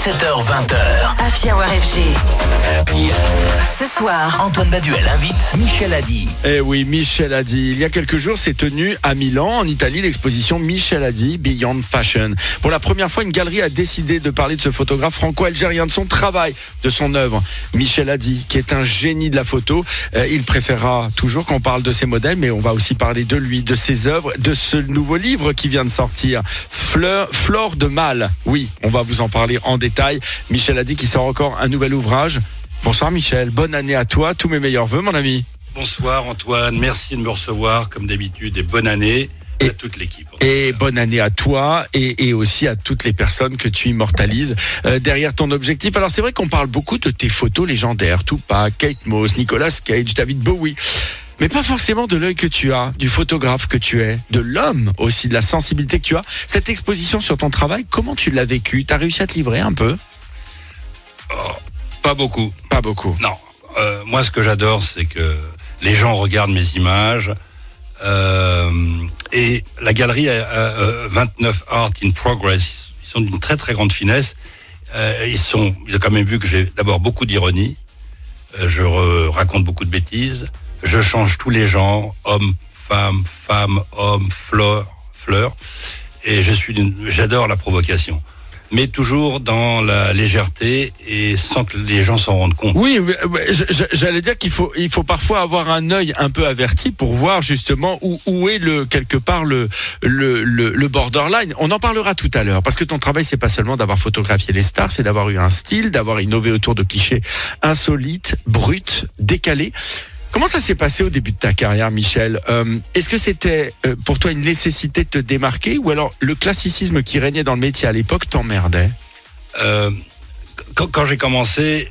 17h20h. Happy Hour FG. Ce soir, Antoine Baduel invite Michel Adi. Eh oui, Michel Adi. Il y a quelques jours, s'est tenue à Milan, en Italie, l'exposition Michel Adi Beyond Fashion. Pour la première fois, une galerie a décidé de parler de ce photographe franco-algérien, de son travail, de son œuvre. Michel Adi, qui est un génie de la photo. Euh, il préférera toujours qu'on parle de ses modèles, mais on va aussi parler de lui, de ses œuvres, de ce nouveau livre qui vient de sortir, Fleur, Flore de Mal. Oui, on va vous en parler en détail. Michel Adi qui sort encore un nouvel ouvrage. Bonsoir Michel, bonne année à toi, tous mes meilleurs voeux mon ami. Bonsoir Antoine, merci de me recevoir comme d'habitude et bonne année Et- à toute l'équipe. Et bonne année à toi et, et aussi à toutes les personnes que tu immortalises euh, derrière ton objectif. Alors c'est vrai qu'on parle beaucoup de tes photos légendaires, Tupac, Kate Moss, Nicolas Cage, David Bowie. Mais pas forcément de l'œil que tu as, du photographe que tu es, de l'homme aussi, de la sensibilité que tu as. Cette exposition sur ton travail, comment tu l'as vécu? T'as réussi à te livrer un peu? Pas beaucoup, Pas beaucoup. non. Euh, moi ce que j'adore c'est que les gens regardent mes images euh, et la galerie a, a, euh, 29 Art in Progress, ils sont d'une très très grande finesse. Euh, ils, sont, ils ont quand même vu que j'ai d'abord beaucoup d'ironie, je raconte beaucoup de bêtises, je change tous les genres, hommes, femmes, femmes, hommes, fleurs, fleurs, et j'adore la provocation, mais toujours dans la légèreté et sans que les gens s'en rendent compte. Oui, j'allais dire qu'il faut, il faut parfois avoir un œil un peu averti pour voir justement où, est le quelque part le borderline. On en parlera tout à l'heure parce que ton travail c'est pas seulement d'avoir photographié les stars, c'est d'avoir eu un style, d'avoir innové autour de clichés insolites, bruts, décalés. Comment ça s'est passé au début de ta carrière, Michel Euh, Est-ce que c'était euh, pour toi une nécessité de te démarquer ou alors le classicisme qui régnait dans le métier à l'époque t'emmerdait Euh, quand, quand j'ai commencé,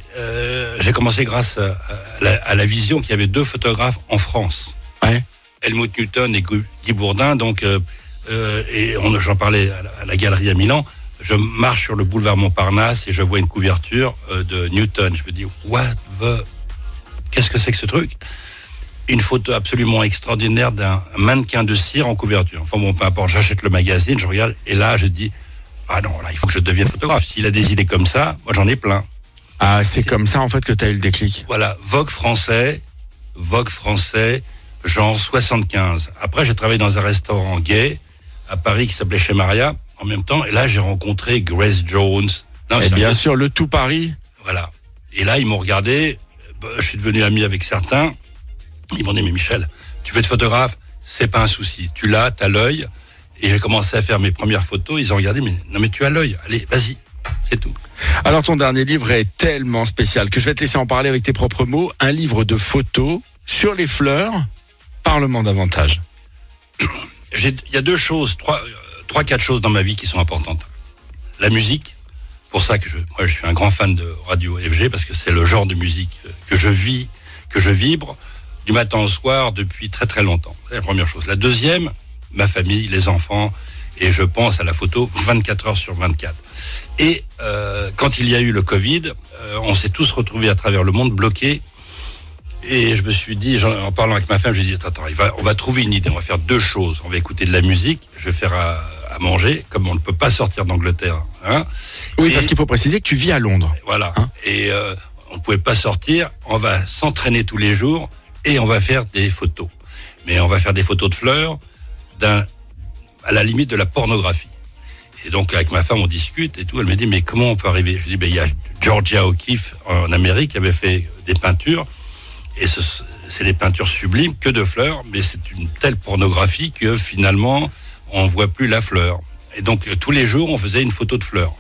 j'ai commencé grâce à, à la, à la vision qu'il y avait deux photographes en France. Ouais. Helmut Newton et Gu- Guy Bourdin. Donc, et on- j'en parlais à la, à la galerie à Milan. Je marche sur le boulevard Montparnasse et je vois une couverture de Newton. Je me dis, what the... Qu'est-ce que c'est que ce truc? Une photo absolument extraordinaire d'un mannequin de cire en couverture. Enfin bon, peu importe, j'achète le magazine, je regarde, et là, je dis, ah non, là, il faut que je devienne photographe. S'il a des idées comme ça, moi j'en ai plein. Ah, c'est comme ça en fait que tu as eu le déclic. Voilà, Vogue français, Vogue français, genre 75. Après, j'ai travaillé dans un restaurant gay à Paris qui s'appelait Chez Maria en même temps. Et là, j'ai rencontré Grace Jones. Non, Et bien sûr, le tout Paris. Voilà. Et là, ils m'ont regardé. Bah, Je suis devenu ami avec certains. Ils m'ont dit, mais Michel, tu veux être photographe? C'est pas un souci. Tu l'as, t'as l'œil. Et j'ai commencé à faire mes premières photos. Ils ont regardé, mais non, mais tu as l'œil. Allez, vas-y. C'est tout. Alors ton dernier livre est tellement spécial que je vais te laisser en parler avec tes propres mots. Un livre de photos sur les fleurs. Parle-moi davantage. Il y a deux choses, trois, trois, quatre choses dans ma vie qui sont importantes. La musique, pour ça que je, moi, je suis un grand fan de radio FG parce que c'est le genre de musique que je vis, que je vibre du matin au soir depuis très très longtemps. C'est la première chose. La deuxième, ma famille, les enfants, et je pense à la photo 24 heures sur 24. Et euh, quand il y a eu le Covid, euh, on s'est tous retrouvés à travers le monde bloqués. Et je me suis dit, en parlant avec ma femme, je lui ai dit, attends, attends, il va, on va trouver une idée, on va faire deux choses. On va écouter de la musique, je vais faire à, à manger, comme on ne peut pas sortir d'Angleterre. Hein Oui, Et- parce qu'il faut préciser que tu vis à Londres. voilà. Hein et euh, on ne pouvait pas sortir. On va s'entraîner tous les jours et on va faire des photos. Mais on va faire des photos de fleurs d'un, à la limite de la pornographie. Et donc avec ma femme on discute et tout. Elle me dit mais comment on peut arriver? Je lui dis ben il y a Georgia O'Keeffe en Amérique qui avait fait des peintures et ce, c'est des peintures sublimes que de fleurs, mais c'est une telle pornographie que finalement on voit plus la fleur. Et donc tous les jours on faisait une photo de fleurs.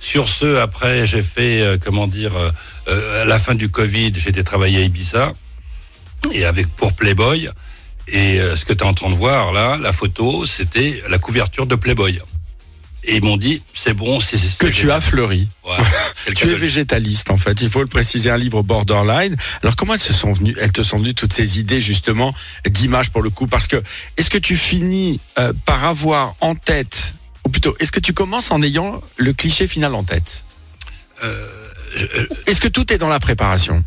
Sur ce, après, j'ai fait, euh, comment dire, euh, euh, à la fin du Covid, j'étais travaillé à Ibiza et avec pour Playboy. Et euh, ce que tu es en train de voir là, la photo, c'était la couverture de Playboy. Et ils m'ont dit, c'est bon, c'est Que tu génial. as fleuri. Le Tu es végétaliste en fait. Il faut le préciser. Un livre borderline. Alors comment elles se sont venues Elles te sont venues toutes ces idées justement d'images pour le coup? Parce que est-ce que tu finis euh, par avoir en tête, ou plutôt, est-ce que tu commences en ayant le cliché final en tête? Euh, Est-ce que tout est dans la préparation?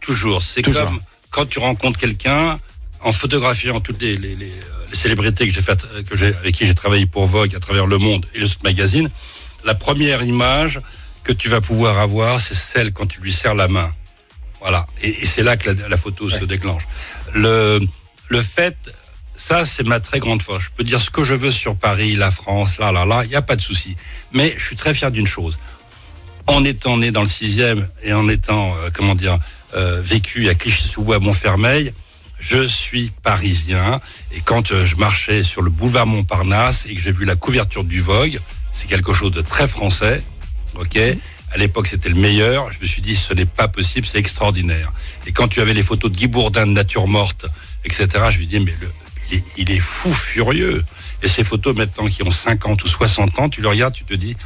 Toujours. C'est Toujours. comme quand tu rencontres quelqu'un en photographiant toutes les, les, les, euh, les célébrités que j'ai fait, que j'ai, avec qui j'ai travaillé pour Vogue à travers le monde et le magazine. La première image que tu vas pouvoir avoir, c'est celle quand tu lui serres la main. Voilà. Et, et c'est là que la, la photo se déclenche. Le, le fait, ça, c'est ma très grande force. Je peux dire ce que je veux sur Paris, la France, là, là, là, il n'y a pas de souci. Mais je suis très fier d'une chose. En étant né dans le sixième et en étant, euh, comment dire, euh, vécu à Clichy-sous-Bois, Montfermeil, je suis parisien. Et quand euh, je marchais sur le boulevard Montparnasse et que j'ai vu la couverture du Vogue, c'est quelque chose de très français. Ok? À l'époque, c'était le meilleur. Je me suis dit, ce n'est pas possible, c'est extraordinaire. Et quand tu avais les photos de Guy Bourdin de nature morte, etc., je lui dis, mais le, il, est, il est fou furieux. Et ces photos maintenant qui ont 50 ou 60 ans, tu le regardes, tu te dis,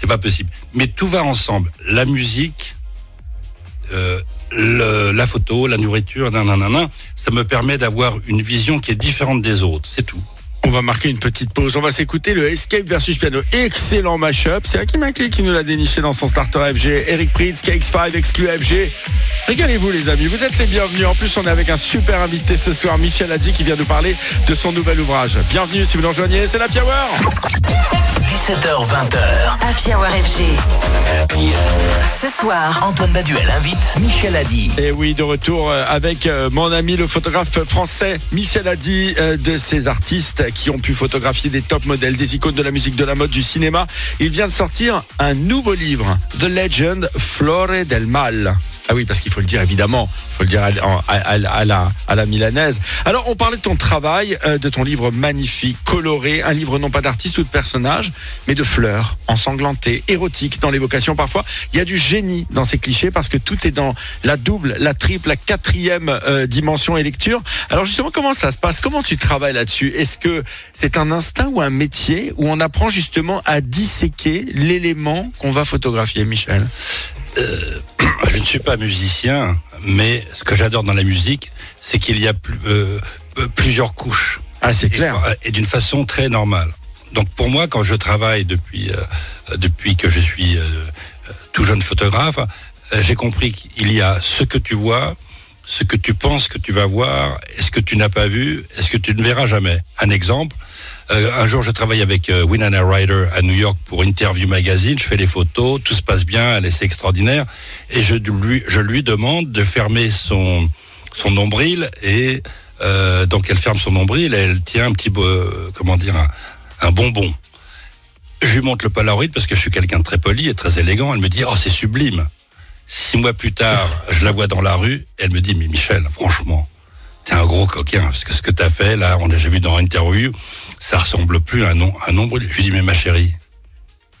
c'est pas possible. Mais tout va ensemble. La musique, euh, la photo, la nourriture, nanana, ça me permet d'avoir une vision qui est différente des autres. C'est tout. On va marquer une petite pause. On va s'écouter le Escape versus Piano. Excellent mashup. C'est Hakim Akli qui nous l'a déniché dans son starter FG. Eric Pritz, KX5, exclu FG. Régalez-vous les amis, vous êtes les bienvenus. En plus, on est avec un super invité ce soir, Michel Adi, qui vient nous parler de son nouvel ouvrage. Bienvenue si vous nous rejoignez, c'est la Power. 17h20h. Happy Hour FG. Ce soir, Antoine Baduel invite Michel Adi. Et oui, de retour euh, avec euh, mon ami le photographe français Michel Adi, euh, de ces artistes qui ont pu photographier des top modèles, des icônes de la musique, de la mode, du cinéma. Il vient de sortir un nouveau livre, The Legend Flore del Mal. Ah oui, parce qu'il faut le dire évidemment, il faut le dire à, la milanaise. Alors, on parlait de ton travail, euh, de ton livre magnifique, coloré, un livre non pas d'artiste ou de personnage, mais de fleurs, ensanglantées, érotiques dans l'évocation parfois. Il y a du génie dans ces clichés parce que tout est dans la double, la triple, la quatrième euh, dimension et lecture. Alors justement, comment ça se passe? Comment tu travailles là-dessus? Est-ce que c'est un instinct ou un métier où on apprend justement à disséquer l'élément qu'on va photographier, Michel? Je ne suis pas musicien, mais ce que j'adore dans la musique, c'est qu'il y a plus- euh, euh, plusieurs couches. Ah, c'est clair. Et, et d'une façon très normale. Donc pour moi, quand je travaille depuis, euh, depuis que je suis euh, euh, tout jeune photographe, euh, j'ai compris qu'il y a ce que tu vois, ce que tu penses que tu vas voir, et ce que tu n'as pas vu, et ce que tu ne verras jamais. Un exemple, euh, un jour je travaille avec euh, Winona Ryder à New York pour Interview Magazine, je fais les photos, tout se passe bien, elle est extraordinaire, et je lui, demande de fermer son, nombril et euh, donc elle ferme son nombril et elle tient un petit euh, comment dire un, bonbon. Je lui montre le Polaroid parce que je suis quelqu'un de très poli et très élégant. Elle me dit oh c'est sublime. Six mois plus tard, je la vois dans la rue. Elle me dit mais Michel, franchement, t'es un gros coquin parce que ce que t'as fait là, on l'a j'ai vu dans une interview, ça ressemble plus à un, nom, un nombril. Je lui dis mais ma chérie,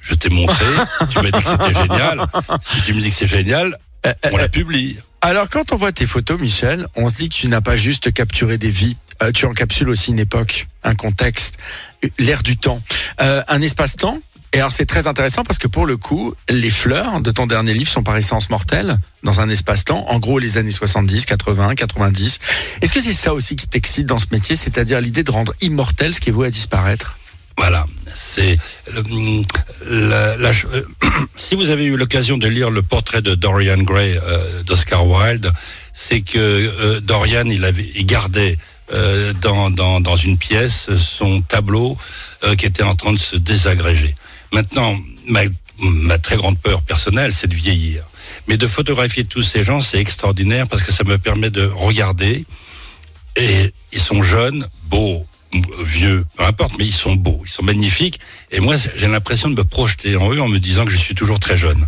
je t'ai montré, tu m'as dit que c'était génial. Si tu me dis que c'est génial, Euh, on la publie. Alors, quand on voit tes photos, Michel, on se dit que tu n'as pas juste capturé des vies. Euh, tu encapsules aussi une époque, un contexte, l'air du temps, euh, un espace-temps. Et alors, c'est très intéressant parce que pour le coup, les fleurs de ton dernier livre sont par essence mortelles dans un espace-temps. En gros, les années 70, 80, 90. Est-ce que c'est ça aussi qui t'excite dans ce métier, c'est-à-dire l'idée de rendre immortel ce qui est voué à disparaître? Voilà, c'est euh, si vous avez eu l'occasion de lire le portrait de Dorian Gray euh, d'Oscar Wilde, c'est que euh, Dorian il avait gardait dans, dans dans une pièce son tableau qui était en train de se désagréger. Maintenant, ma, très grande peur personnelle, c'est de vieillir. Mais de photographier tous ces gens, c'est extraordinaire parce que ça me permet de regarder et ils sont jeunes, beaux, vieux, peu importe, mais ils sont beaux, ils sont magnifiques. Et moi, j'ai l'impression de me projeter en eux en me disant que je suis toujours très jeune.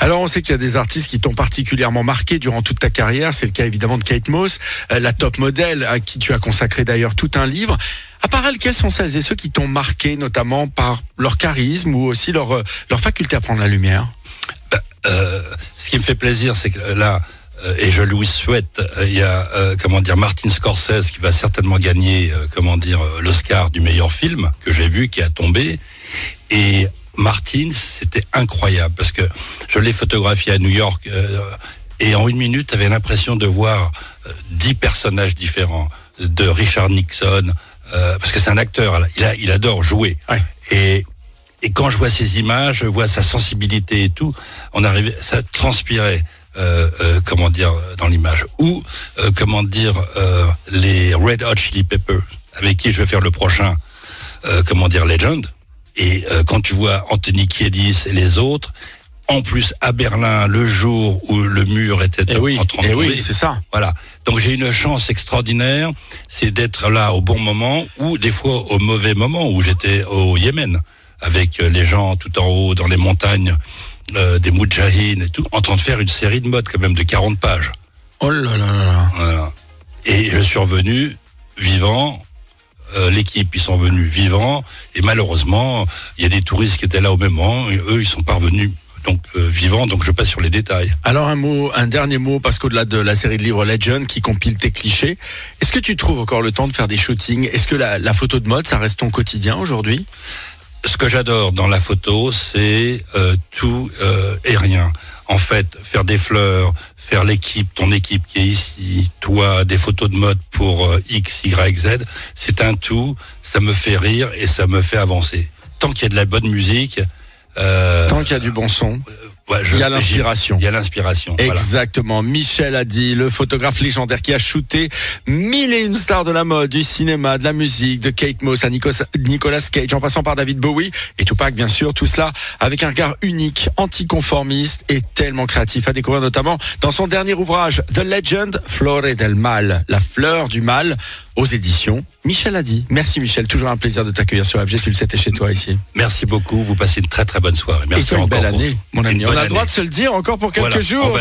Alors on sait qu'il y a des artistes qui t'ont particulièrement marqué durant toute ta carrière. C'est le cas évidemment de Kate Moss, euh, la top modèle à qui tu as consacré d'ailleurs tout un livre. À part elle, quels sont celles et ceux qui t'ont marqué notamment par leur charisme ou aussi leur, euh, leur faculté à prendre la lumière? Euh, ce qui me fait plaisir, c'est que là, euh, et je lui souhaite, il y a, comment dire, Martin Scorsese qui va certainement gagner, l'Oscar du meilleur film que j'ai vu, qui a tombé. Et Martin, c'était incroyable parce que je l'ai photographié à New York et en une minute, tu avais l'impression de voir dix personnages différents, de Richard Nixon, euh, parce que c'est un acteur, il, a, il adore jouer. Ouais. Et, et quand je vois ces images, je vois sa sensibilité et tout, on arrivait, ça transpirait. Euh, euh, comment dire dans l'image ou euh, comment dire euh, les Red Hot Chili Peppers avec qui je vais faire le prochain euh, comment dire Legend et euh, quand tu vois Anthony Kiedis et les autres en plus à Berlin le jour où le mur était Et oui, en train de et tomber. oui, c'est ça. Voilà. Donc j'ai une chance extraordinaire, c'est d'être là au bon moment ou des fois au mauvais moment où j'étais au Yémen avec euh, les gens tout en haut dans les montagnes euh, des Moudjahines et tout, en train de faire une série de modes quand même de 40 pages. Oh là là là là. Voilà. Et je suis revenu vivant. euh, L'équipe, ils sont venus vivants. Et malheureusement, il y a des touristes qui étaient là au même moment. Et eux, ils sont parvenus donc euh, vivants. Donc je passe sur les détails. Alors un mot, un dernier mot, parce qu'au-delà de la série de livres Legend qui compile tes clichés, est-ce que tu trouves encore le temps de faire des shootings? Est-ce que la, la photo de mode, ça reste ton quotidien aujourd'hui? Ce que j'adore dans la photo, c'est euh, tout euh, et rien. En fait, faire des fleurs, faire l'équipe, ton équipe qui est ici, toi, des photos de mode pour euh, X, Y, Z, c'est un tout. Ça me fait rire et ça me fait avancer. Tant qu'il y a de la bonne musique, euh, Tant qu'il y a du bon son, ouais, je- il y a l'inspiration. Il y a l'inspiration. voilà. Exactement. Michel a dit, le photographe légendaire qui a shooté mille et une stars de la mode, du cinéma, de la musique, de Kate Moss à Nicolas, Nicolas Cage, en passant par David Bowie et Tupac, bien sûr. Tout cela avec un regard unique, anticonformiste et tellement créatif à découvrir notamment dans son dernier ouvrage, The Legend Flore del Mal, la fleur du mal, aux éditions Michel a dit. Merci Michel, toujours un plaisir de t'accueillir sur FG, tu le sais, t'es chez toi ici. Merci beaucoup. Vous passez une très très bonne soirée. Merci et toi, une encore belle pour- année, mon ami. On a le droit de se le dire encore pour quelques Voilà, jours.